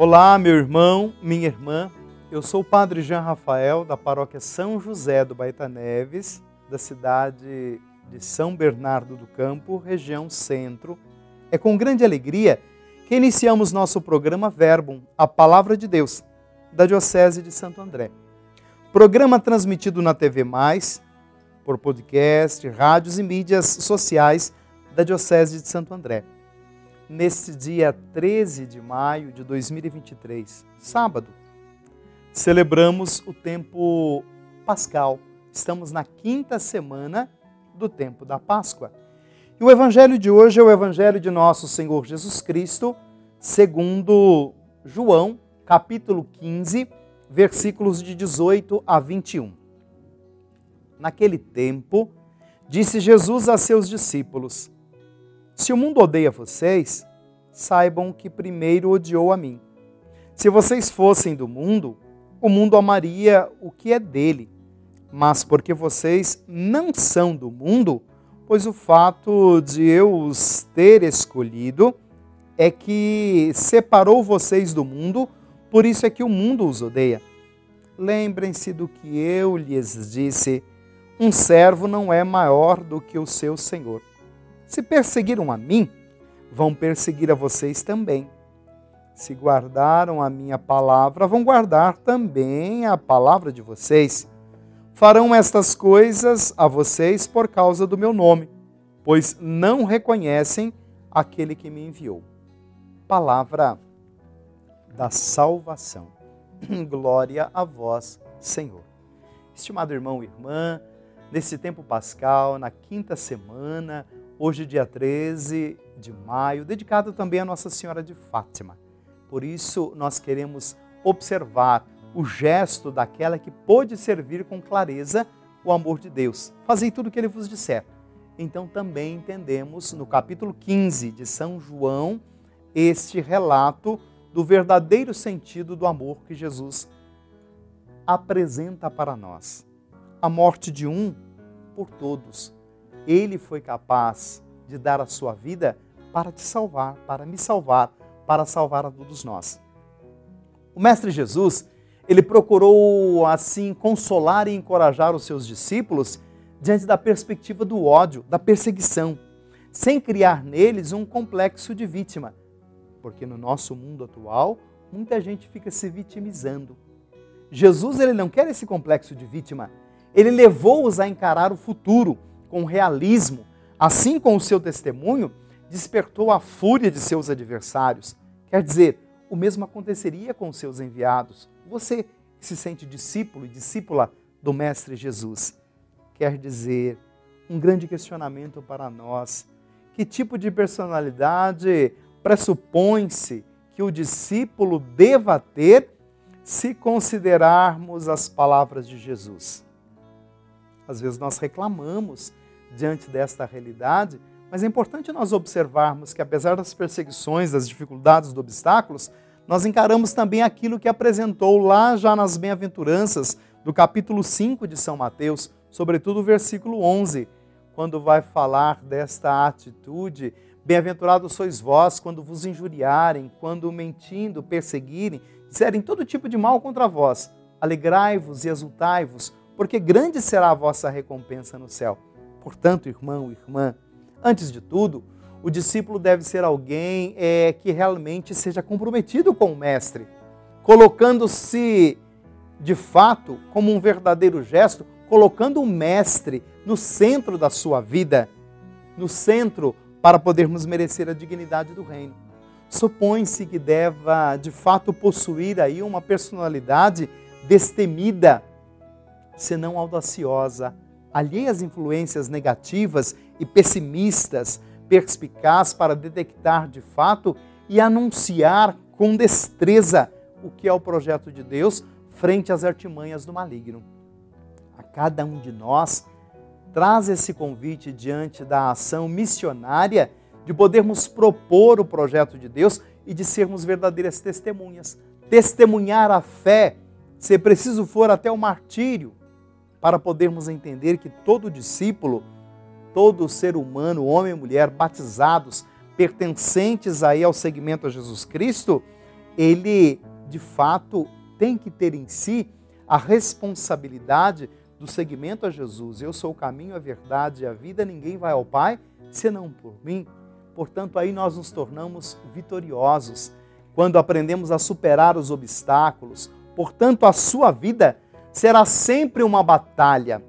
Olá, meu irmão, minha irmã. Eu sou o Padre Jean Rafael, da paróquia São José do Baeta Neves, da cidade de São Bernardo do Campo, região centro. É com grande alegria que iniciamos nosso programa Verbum, a Palavra de Deus, da Diocese de Santo André. Programa transmitido na TV Mais, por podcast, rádios e mídias sociais da Diocese de Santo André. Neste dia 13 de maio de 2023, sábado, celebramos o tempo pascal. Estamos na quinta semana do tempo da Páscoa. E o evangelho de hoje é o evangelho de nosso Senhor Jesus Cristo, segundo João, capítulo 15, versículos de 18 a 21. Naquele tempo, disse Jesus a seus discípulos: Se o mundo odeia vocês, saibam que primeiro odiou a mim. Se vocês fossem do mundo, o mundo amaria o que é dele. Mas porque vocês não são do mundo, pois o fato de eu os ter escolhido é que separou vocês do mundo, por isso é que o mundo os odeia. Lembrem-se do que eu lhes disse um servo não é maior do que o seu senhor. Se perseguiram a mim, vão perseguir a vocês também. Se guardaram a minha palavra, vão guardar também a palavra de vocês. Farão estas coisas a vocês por causa do meu nome, pois não reconhecem aquele que me enviou. Palavra da salvação. Glória a vós, Senhor. Estimado irmão e irmã, nesse tempo pascal, na quinta semana, hoje, dia 13 de maio, dedicado também a Nossa Senhora de Fátima. Por isso, nós queremos observar o gesto daquela que pôde servir com clareza o amor de Deus. Fazei tudo o que ele vos disser. Então, também entendemos no capítulo 15 de São João este relato do verdadeiro sentido do amor que Jesus apresenta para nós a morte de um por todos. Ele foi capaz de dar a sua vida para te salvar, para me salvar, para salvar a todos nós. O Mestre Jesus, ele procurou assim consolar e encorajar os seus discípulos diante da perspectiva do ódio, da perseguição, sem criar neles um complexo de vítima, porque no nosso mundo atual muita gente fica se vitimizando. Jesus ele não quer esse complexo de vítima, ele levou-os a encarar o futuro com realismo. Assim, com o seu testemunho, despertou a fúria de seus adversários. Quer dizer, o mesmo aconteceria com seus enviados. Você que se sente discípulo e discípula do Mestre Jesus. Quer dizer, um grande questionamento para nós. Que tipo de personalidade pressupõe-se que o discípulo deva ter se considerarmos as palavras de Jesus? Às vezes nós reclamamos diante desta realidade, mas é importante nós observarmos que, apesar das perseguições, das dificuldades, dos obstáculos, nós encaramos também aquilo que apresentou lá já nas bem-aventuranças do capítulo 5 de São Mateus, sobretudo o versículo 11, quando vai falar desta atitude. Bem-aventurados sois vós quando vos injuriarem, quando mentindo, perseguirem, disserem todo tipo de mal contra vós. Alegrai-vos e exultai-vos, porque grande será a vossa recompensa no céu. Portanto, irmão, irmã, antes de tudo, o discípulo deve ser alguém é, que realmente seja comprometido com o Mestre, colocando-se de fato como um verdadeiro gesto, colocando o Mestre no centro da sua vida, no centro para podermos merecer a dignidade do reino. Supõe-se que deva de fato possuir aí uma personalidade destemida, senão audaciosa, alheia às influências negativas e pessimistas, perspicaz para detectar de fato e anunciar com destreza o que é o projeto de Deus frente às artimanhas do maligno. A cada um de nós traz esse convite diante da ação missionária de podermos propor o projeto de Deus e de sermos verdadeiras testemunhas. Testemunhar a fé, se preciso for até o martírio, para podermos entender que todo discípulo, todo ser humano, homem e mulher, batizados, pertencentes aí ao segmento a Jesus Cristo, ele de fato tem que ter em si a responsabilidade do seguimento a Jesus. Eu sou o caminho, a verdade e a vida, ninguém vai ao Pai senão por mim. Portanto, aí nós nos tornamos vitoriosos quando aprendemos a superar os obstáculos. Portanto, a sua vida será sempre uma batalha,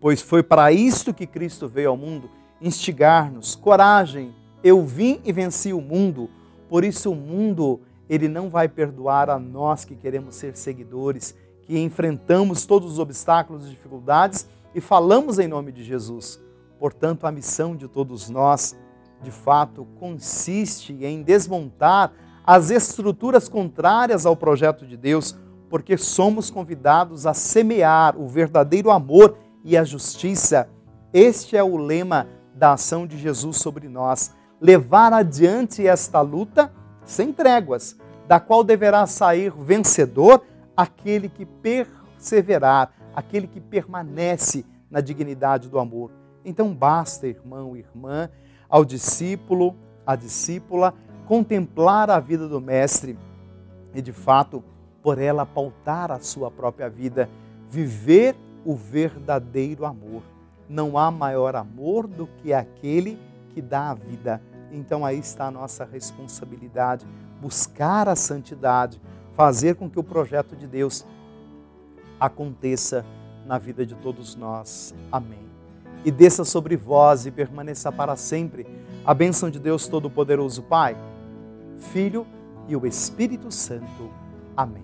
pois foi para isto que Cristo veio ao mundo instigar-nos. Coragem, eu vim e venci o mundo. Por isso o mundo ele não vai perdoar a nós que queremos ser seguidores, que enfrentamos todos os obstáculos e dificuldades e falamos em nome de Jesus. Portanto, a missão de todos nós de fato, consiste em desmontar as estruturas contrárias ao projeto de Deus, porque somos convidados a semear o verdadeiro amor e a justiça. Este é o lema da ação de Jesus sobre nós: levar adiante esta luta sem tréguas, da qual deverá sair vencedor aquele que perseverar, aquele que permanece na dignidade do amor. Então basta, irmão e irmã, ao discípulo, à discípula, contemplar a vida do Mestre e, de fato, por ela pautar a sua própria vida, viver o verdadeiro amor. Não há maior amor do que aquele que dá a vida. Então aí está a nossa responsabilidade, buscar a santidade, fazer com que o projeto de Deus aconteça na vida de todos nós. Amém e desça sobre vós e permaneça para sempre a bênção de Deus Todo-Poderoso, Pai, Filho e o Espírito Santo. Amém.